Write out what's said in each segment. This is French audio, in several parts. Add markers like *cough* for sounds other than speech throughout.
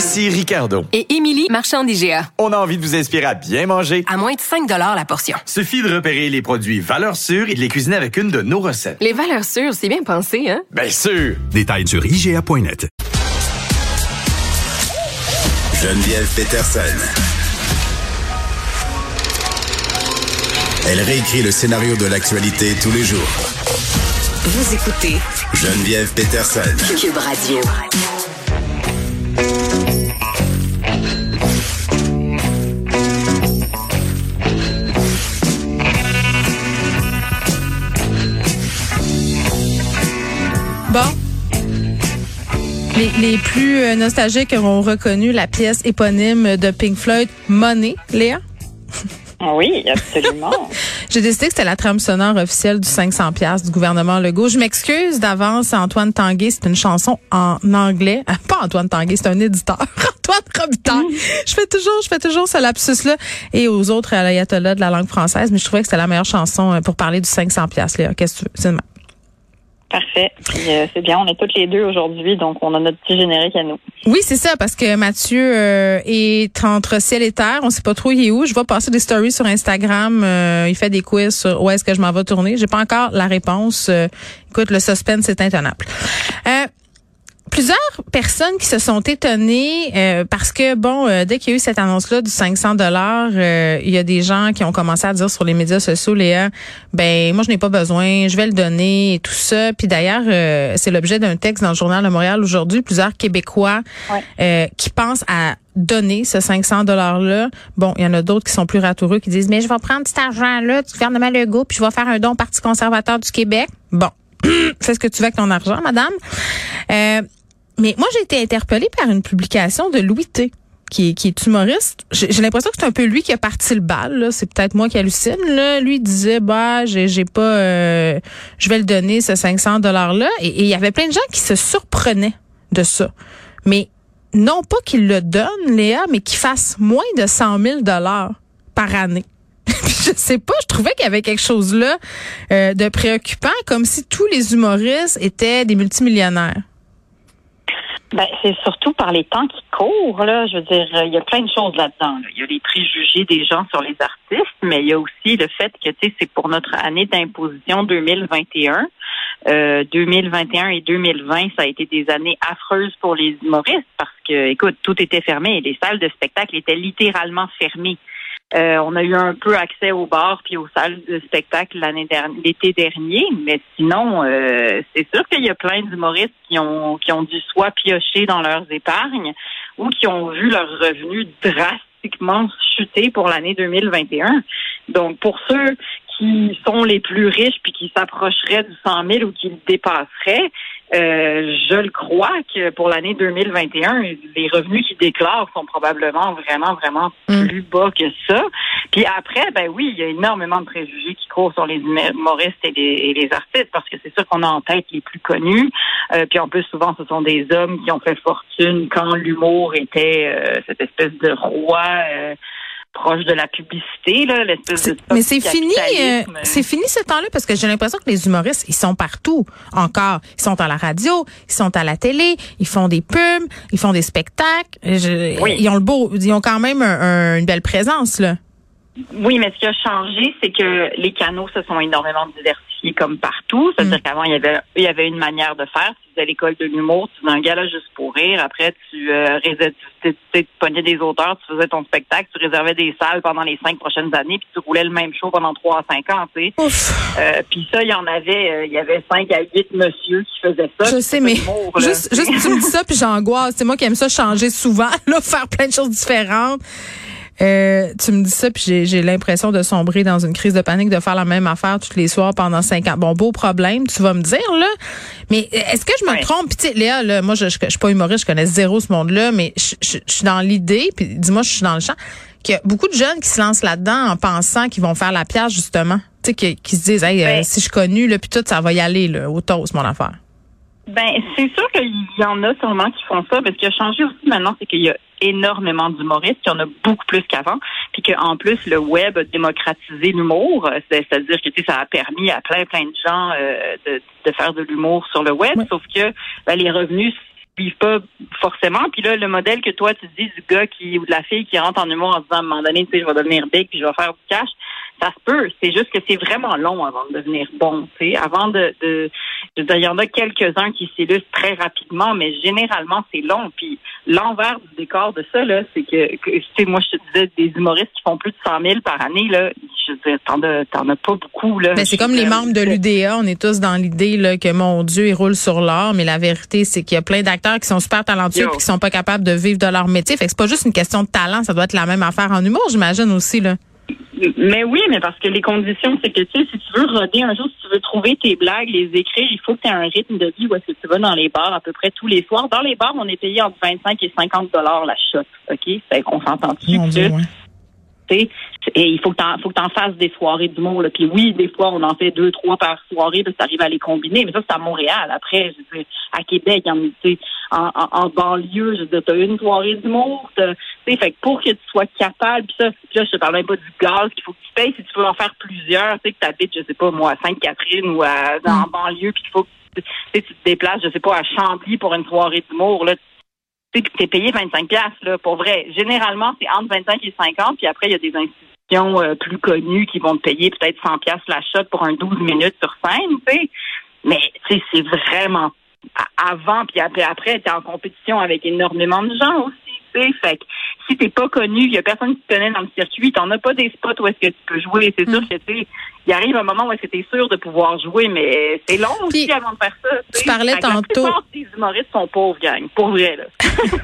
Ici Ricardo. Et Émilie, marchand d'IGA. On a envie de vous inspirer à bien manger. À moins de 5 la portion. Suffit de repérer les produits valeurs sûres et de les cuisiner avec une de nos recettes. Les valeurs sûres, c'est bien pensé, hein? Bien sûr! Détails sur IGA.net. Geneviève Peterson. Elle réécrit le scénario de l'actualité tous les jours. Vous écoutez Geneviève Peterson. Cube Radio. Bon. Les, les plus euh, nostalgiques auront reconnu la pièce éponyme de Pink Floyd, Money, Léa? Oui, absolument. *laughs* J'ai décidé que c'était la trame sonore officielle du 500 pièces du gouvernement Legault. Je m'excuse d'avance, Antoine Tanguay, c'est une chanson en anglais. Ah, pas Antoine Tanguay, c'est un éditeur. *laughs* Antoine Robitaille. Je fais toujours, je fais toujours ce lapsus-là. Et aux autres à l'ayatollah de la langue française, mais je trouvais que c'était la meilleure chanson euh, pour parler du 500 pièces, Léa. Qu'est-ce que tu veux? Parfait. Euh, c'est bien, on est toutes les deux aujourd'hui, donc on a notre petit générique à nous. Oui, c'est ça, parce que Mathieu euh, est entre ciel et terre. On sait pas trop il est où. Je vais passer des stories sur Instagram. Euh, il fait des quiz sur où est-ce que je m'en vais tourner. J'ai pas encore la réponse. écoute, le suspense est intenable plusieurs personnes qui se sont étonnées euh, parce que bon, euh, dès qu'il y a eu cette annonce-là du 500 dollars, euh, il y a des gens qui ont commencé à dire sur les médias sociaux, Léa, ben moi je n'ai pas besoin, je vais le donner et tout ça. Puis d'ailleurs, c'est l'objet d'un texte dans le journal de Montréal aujourd'hui. Plusieurs Québécois qui pensent à donner ce 500 dollars là. Bon, il y en a d'autres qui sont plus ratoureux qui disent mais je vais prendre cet argent là du gouvernement Legault puis je vais faire un don au Parti conservateur du Québec. Bon, *clears throat* fais ce que tu veux avec ton argent, madame. Euh, mais moi, j'ai été interpellée par une publication de Louis T. Qui est, humoriste. J'ai l'impression que c'est un peu lui qui a parti le bal. C'est peut-être moi qui hallucine. Là. Lui disait, bah, j'ai pas, euh, je vais le donner ce 500 dollars là. Et il y avait plein de gens qui se surprenaient de ça. Mais non pas qu'il le donne, Léa, mais qu'il fasse moins de 100 000 dollars par année. *laughs* je sais pas, je trouvais qu'il y avait quelque chose là euh, de préoccupant, comme si tous les humoristes étaient des multimillionnaires. Ben, c'est surtout par les temps qui courent, là. Je veux dire, il y a plein de choses là-dedans. Il y a les préjugés des gens sur les artistes, mais il y a aussi le fait que, tu sais, c'est pour notre année d'imposition 2021. Euh, 2021 et 2020, ça a été des années affreuses pour les humoristes parce que, écoute, tout était fermé. Les salles de spectacle étaient littéralement fermées. Euh, on a eu un peu accès aux bars puis aux salles de spectacle l'année dernière, l'été dernier, mais sinon, euh, c'est sûr qu'il y a plein d'humoristes qui ont qui ont dû soit piocher dans leurs épargnes ou qui ont vu leurs revenus drastiquement chuter pour l'année 2021. Donc, pour ceux qui sont les plus riches puis qui s'approcheraient du 100 000 ou qui le dépasseraient, euh, je le crois que pour l'année 2021, les revenus qu'ils déclarent sont probablement vraiment, vraiment mm. plus bas que ça. Puis après, ben oui, il y a énormément de préjugés qui courent sur les humoristes et les, artistes parce que c'est sûr qu'on a en tête les plus connus. Euh, puis en plus, souvent, ce sont des hommes qui ont fait fortune quand l'humour était euh, cette espèce de roi proche de la publicité, là, l'espèce de Mais c'est fini, euh, c'est fini ce temps-là parce que j'ai l'impression que les humoristes, ils sont partout encore. Ils sont à la radio, ils sont à la télé, ils font des pubs, ils font des spectacles. Ils ont le beau, ils ont quand même une belle présence là. Oui, mais ce qui a changé, c'est que les canaux se sont énormément diversifiés comme partout. C'est-à-dire mm. qu'avant, il y avait il y avait une manière de faire. Tu faisais l'école de l'humour, tu faisais un gala juste pour rire. Après, tu euh, tu, tu, pognais des auteurs, tu faisais ton spectacle, tu réservais des salles pendant les cinq prochaines années, puis tu roulais le même show pendant trois à cinq ans, tu sais. Euh, puis ça, il y en avait, euh, il y avait cinq à huit monsieur qui faisaient ça. Je sais, mais juste, juste tu me dis ça, puis j'angoisse. C'est moi qui aime ça changer souvent, *laughs* là, faire plein de choses différentes. Euh, tu me dis ça, puis j'ai, l'impression de sombrer dans une crise de panique, de faire la même affaire tous les soirs pendant cinq ans. Bon, beau problème, tu vas me dire, là. Mais est-ce que je me Ouais. trompe? Puis Léa, là, moi, je, je suis pas humoriste, je connais zéro ce monde-là, mais je, je, je suis dans l'idée, puis dis-moi, je suis dans le champ, qu'il y a beaucoup de jeunes qui se lancent là-dedans en pensant qu'ils vont faire la pièce, justement. Tu sais, qui, qui se disent, hey, euh, Ben- si je suis connu, là, puis tout, ça va y aller, là, au toast, mon affaire. Ben, c'est sûr qu'il y en a sûrement qui font ça, parce qu'il a changé aussi maintenant, c'est qu'il y a énormément d'humoristes, il y en a beaucoup plus qu'avant, puis qu'en plus, le web a démocratisé l'humour, euh, c'est- c'est-à-dire que tu sais, ça a permis à plein, plein de gens euh, de, de faire de l'humour sur le web, Oui. sauf que ben, les revenus suivent pas forcément. Puis là, le modèle que toi, tu dis du gars qui ou de la fille qui rentre en humour en disant à un moment donné, tu sais, je vais devenir big puis je vais faire du cash, ça se peut. C'est juste que c'est vraiment long avant de devenir bon. Tu sais, avant de, de je veux dire, il y en a quelques-uns qui s'illustrent très rapidement, mais généralement c'est long. Puis l'envers du décor de ça, là, c'est que, que tu sais, moi je te disais des humoristes qui font plus de 100 000 par année, là, je veux dire, t'en as, t'en as pas beaucoup là. Ben, c'est comme les membres de l'UDA. On est tous dans l'idée là, que, mon Dieu, ils roulent sur l'or. Mais la vérité, c'est qu'il y a plein d'acteurs qui sont super talentueux et qui sont pas capables de vivre de leur métier. Fait que c'est pas juste une question de talent. Ça doit être la même affaire en humour, j'imagine aussi. Là. Mais oui, mais parce que les conditions, c'est que tu sais, si tu veux roder un jour, si tu veux trouver tes blagues, les écrire, il faut que tu aies un rythme de vie où est-ce que tu vas dans les bars à peu près tous les soirs. Dans les bars, on est payé entre 25 et 50 dollars la shot, OK? Fait qu'on s'entend dessus. Que, tu sais, Et il faut que t'en, faut que t'en fasses des soirées d'humour. Là. Puis oui, des fois, on en fait deux, trois par soirée, puis ça arrive à les combiner. Mais ça, c'est à Montréal. Après, je veux à Québec, en, en, en, banlieue, je veux dire, t'as une soirée d'humour. t'as- fait que pour que tu sois capable, puis ça, puis là, je te parle même pas du gaz qu'il faut que tu payes. Si tu veux en faire plusieurs, tu sais, que tu habites, je sais pas, moi, à Sainte-Catherine ou à, en banlieue, puis qu'il faut que tu, te déplaces, je sais pas, à Chambly pour une soirée d'humour, là, tu t'es payé 25 pièces là, pour vrai. Généralement, c'est entre 25 et 50, puis après, il y a des euh, plus connues qui vont te payer peut-être 100 pièces la shot pour un 12 minutes sur scène, tu sais. Mais, tu sais, c'est vraiment avant, puis après, après t'es en compétition avec énormément de gens aussi, tu sais. Fait que si t'es pas connu, il y a personne qui te connaît dans le circuit, t'en as pas des spots où est-ce que tu peux jouer. C'est sûr que, tu sais, il arrive un moment où est-ce que t'es sûr de pouvoir jouer, mais c'est long aussi Puis, avant de faire ça. tu parlais tantôt- La plupart des humoristes sont pauvres, gang. Pour vrai, là. *laughs*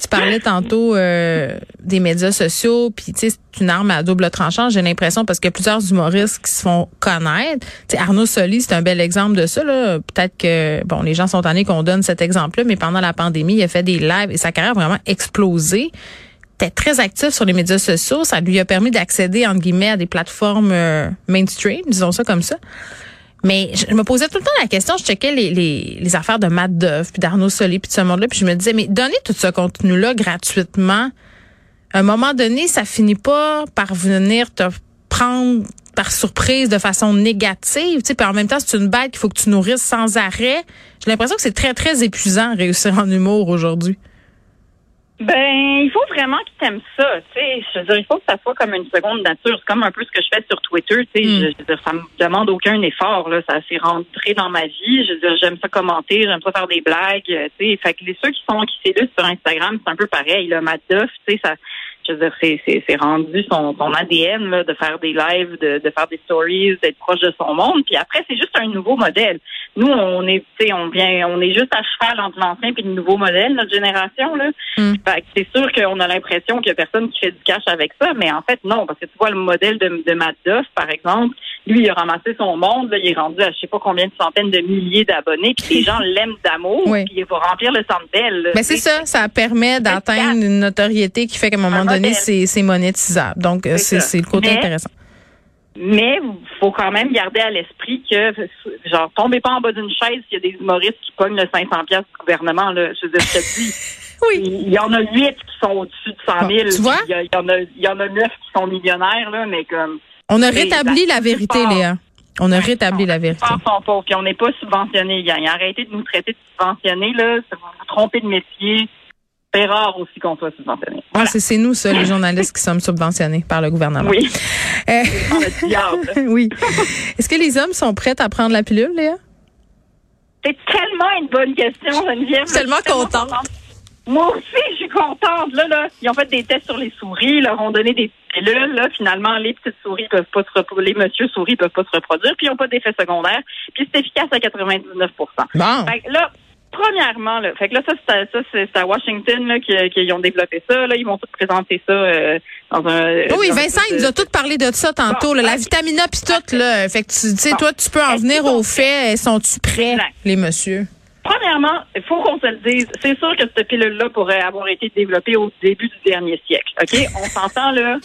Tu parlais tantôt euh, des médias sociaux, puis c'est une arme à double tranchant, j'ai l'impression, parce qu'il y a plusieurs humoristes qui se font connaître. Tu Arnaud Soli, c'est un bel exemple de ça. là. Peut-être que bon, les gens sont tannés qu'on donne cet exemple-là, mais pendant la pandémie, il a fait des lives et sa carrière a vraiment explosé. était très actif sur les médias sociaux. Ça lui a permis d'accéder, entre guillemets, à des plateformes euh, mainstream, disons ça comme ça. Mais je me posais tout le temps la question, je checkais les, les, les affaires de Matt puis d'Arnaud Soli, puis de ce monde-là, puis je me disais, mais donner tout ce contenu-là gratuitement, à un moment donné, ça finit pas par venir te prendre par surprise de façon négative, tu sais, puis en même temps, c'est une bête qu'il faut que tu nourrisses sans arrêt. J'ai l'impression que c'est très, très épuisant réussir en humour aujourd'hui. Ben, il faut vraiment qu'ils t'aiment ça, tu sais. Je veux dire, il faut que ça soit comme une seconde nature. C'est comme un peu ce que je fais sur Twitter, tu sais. Mm. Je, je veux dire, ça me demande aucun effort, là. Ça s'est rentré dans ma vie. Je veux dire, j'aime ça commenter, j'aime ça faire des blagues, euh, tu sais. Fait que les ceux qui sont qui s'illustrent sur Instagram, c'est un peu pareil, là. Duff, tu sais, ça, je veux dire, c'est, c'est, c'est rendu son, son ADN, là, de faire des lives, de, de faire des stories, d'être proche de son monde. Puis après, c'est juste un nouveau modèle. Nous, on est, tu sais, on vient, on est juste à cheval entre l'ancien et le nouveau modèle, notre génération, là. Mm. Fait que c'est sûr qu'on a l'impression qu'il y a personne qui fait du cash avec ça, mais en fait, non, parce que tu vois le modèle de, de Matt Duff, par exemple, lui, il a ramassé son monde, là, il est rendu à je sais pas combien de centaines de milliers d'abonnés, puis les gens *laughs* l'aiment d'amour, Oui. puis il va remplir le centre. Mais c'est ça, ça permet d'atteindre une notoriété qui fait qu'à un moment Un donné, c'est c'est monétisable. Donc, euh, C'est le côté Mais- intéressant. Mais faut quand même garder à l'esprit que, genre, tombez pas en bas d'une chaise s'il y a des humoristes qui pognent le 500 pièces du gouvernement, là. Je veux dire. *laughs* Oui. Il y en a huit qui sont au-dessus de 100 000. Bon, tu vois? Il y, a- il y en a, il y en a neuf qui sont millionnaires, là, mais comme. On a rétabli la la vérité, Léa. On a rétabli la vérité. Les sont pauvres, puis on n'est pas subventionnés, gang. Arrêtez de nous traiter de subventionnés, là. Vous vous trompez de métier. C'est rare aussi qu'on soit subventionné. Ah, c'est nous, ça, les journalistes qui sommes subventionnés par le gouvernement. Oui. *laughs* Euh, *laughs* oui. Est-ce que les hommes sont prêts à prendre la pilule, Léa? C'est tellement une bonne question, Geneviève. Je suis tellement contente. Moi aussi, je suis contente. Là, là, ils ont fait des tests sur les souris, ils leur ont donné des pilules. Là, finalement, les petites souris peuvent pas se reproduire, les monsieur souris peuvent pas se reproduire, puis ils n'ont pas d'effet secondaire. Puis c'est efficace à 99 Bon. Fait que là, premièrement, là, fait que là, ça, c'est à, ça, c'est à Washington là, qu'ils ont développé ça. Là, ils vont tout présenter ça euh, dans un. Oui, dans Vincent, il nous a tout parlé de ça tantôt, Bon, là, la vitamina puis tout, là. Fait que tu sais, Bon. toi, tu peux en venir sont faits. Sont-tu prêts, Exact. les messieurs? Premièrement, il faut qu'on se le dise. C'est sûr que cette pilule-là pourrait avoir été développée au début du dernier siècle. OK? *laughs* On s'entend là.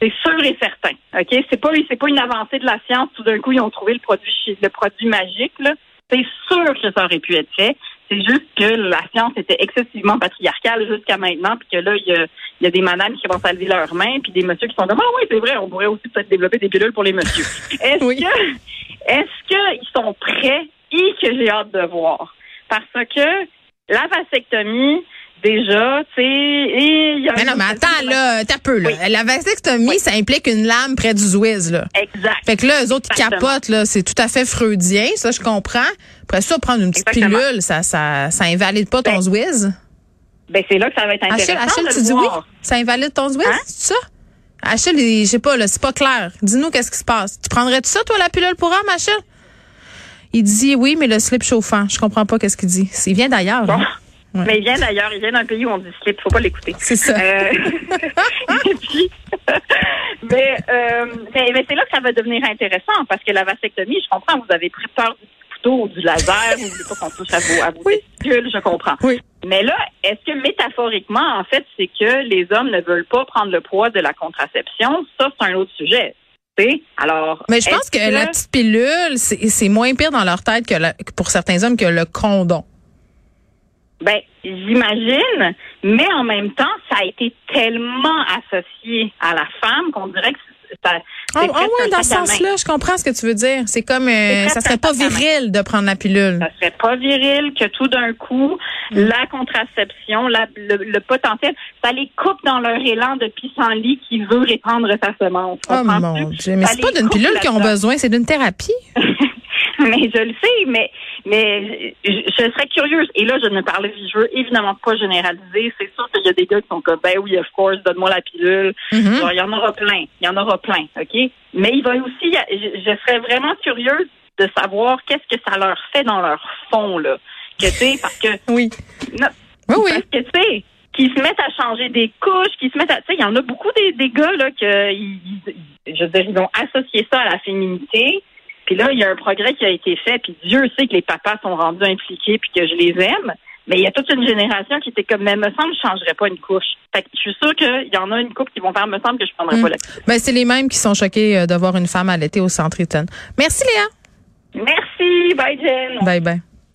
C'est sûr et certain. OK? C'est pas, c'est pas une avancée de la science. Tout d'un coup, ils ont trouvé le produit, le produit magique, là. C'est sûr que ça aurait pu être fait. C'est juste que la science était excessivement patriarcale jusqu'à maintenant, puis que là, il y a, il y a des madames qui vont à lever leurs mains, puis des messieurs qui sont comme Ah oui, c'est vrai, on pourrait aussi peut-être développer des pilules pour les messieurs. *laughs* Est-ce Oui. que est-ce qu'ils sont prêts? Et que j'ai hâte de voir? Parce que la vasectomie, déjà, tu sais, Mais non, mais attends, là, t'as peu, là. Oui. La vasectomie, Oui. ça implique une lame près du Zouiz, là. Exact. Fait que là, eux autres, ils capotent, là. C'est tout à fait freudien, ça, je comprends. Après ça, prendre une petite Exactement. pilule, ça, ça, ça invalide pas ton Ben, Zouiz. Ben, c'est là que ça va être intéressant Achille, tu dis oui? Ça invalide ton Zouiz, Hein? c'est ça? Achille, il- je sais pas, là, c'est pas clair. Dis-nous qu'est-ce qui se passe. Tu prendrais-tu ça, toi, la pilule pour homme, Achille? Il dit oui, mais le slip chauffant. Je comprends pas qu'est-ce qu'il dit. Il vient d'ailleurs. Bon. hein? Ouais. Mais il vient d'ailleurs, il vient d'un pays où on dit slip, faut pas l'écouter. C'est ça. Euh, *laughs* et puis, *laughs* mais, euh, mais, mais c'est là que ça va devenir intéressant parce que la vasectomie, je comprends, vous avez pris peur du couteau ou du laser, vous voulez pas qu'on touche à vos, à vos Oui. testicules, je comprends. Oui. Mais là, est-ce que métaphoriquement, en fait, c'est que les hommes ne veulent pas prendre le poids de la contraception? Ça, c'est un autre sujet. Alors, Mais je pense est-ce que, la petite pilule, c'est c'est moins pire dans leur tête que la- que pour certains hommes que le condom. Ben, j'imagine, mais en même temps, ça a été tellement associé à la femme qu'on dirait que ça. Ah ah ouais, dans ce sens-là, je comprends ce que tu veux dire. C'est comme, euh, ça serait pas viril de prendre la pilule. Ça serait pas viril que tout d'un coup, Mm. la contraception, la- le, le potentiel, ça les coupe dans leur élan de pissenlit qui veut répandre sa semence. Oh mon Dieu. Mais c'est pas d'une pilule qu'ils ont besoin, c'est d'une thérapie. *laughs* mais je le sais, mais mais je, je serais curieuse. Et là, je ne parle, je veux évidemment pas généraliser. C'est sûr qu'il y a des gars qui sont comme, ben oui, of course, donne-moi la pilule. Mhm. Genre, il y en aura plein. Il y en aura plein, OK? Mais il va aussi, je, je serais vraiment curieuse de savoir qu'est-ce que ça leur fait dans leur fond, là. Que, tu sais, parce que, *laughs* Oui. non, Oui, oui. parce que, tu sais, qui se mettent à changer des couches, qui se mettent à, tu sais, il y en a beaucoup des, des gars, là, que, ils, ils- je veux dire, ils ont associé ça à la féminité. Puis là, il y a un progrès qui a été fait, puis Dieu sait que les papas sont rendus impliqués, puis que je les aime. Mais il y a toute une génération qui était comme, mais me semble, je changerais pas une couche. Fait que je suis sûre qu'il y en a une couple qui vont faire, me semble que je prendrais Mm. pas la Ben, c'est les mêmes qui sont choqués euh, de voir une femme allaiter au centre Eaton. Merci, Léa. Merci, bye Jen. Bye bye.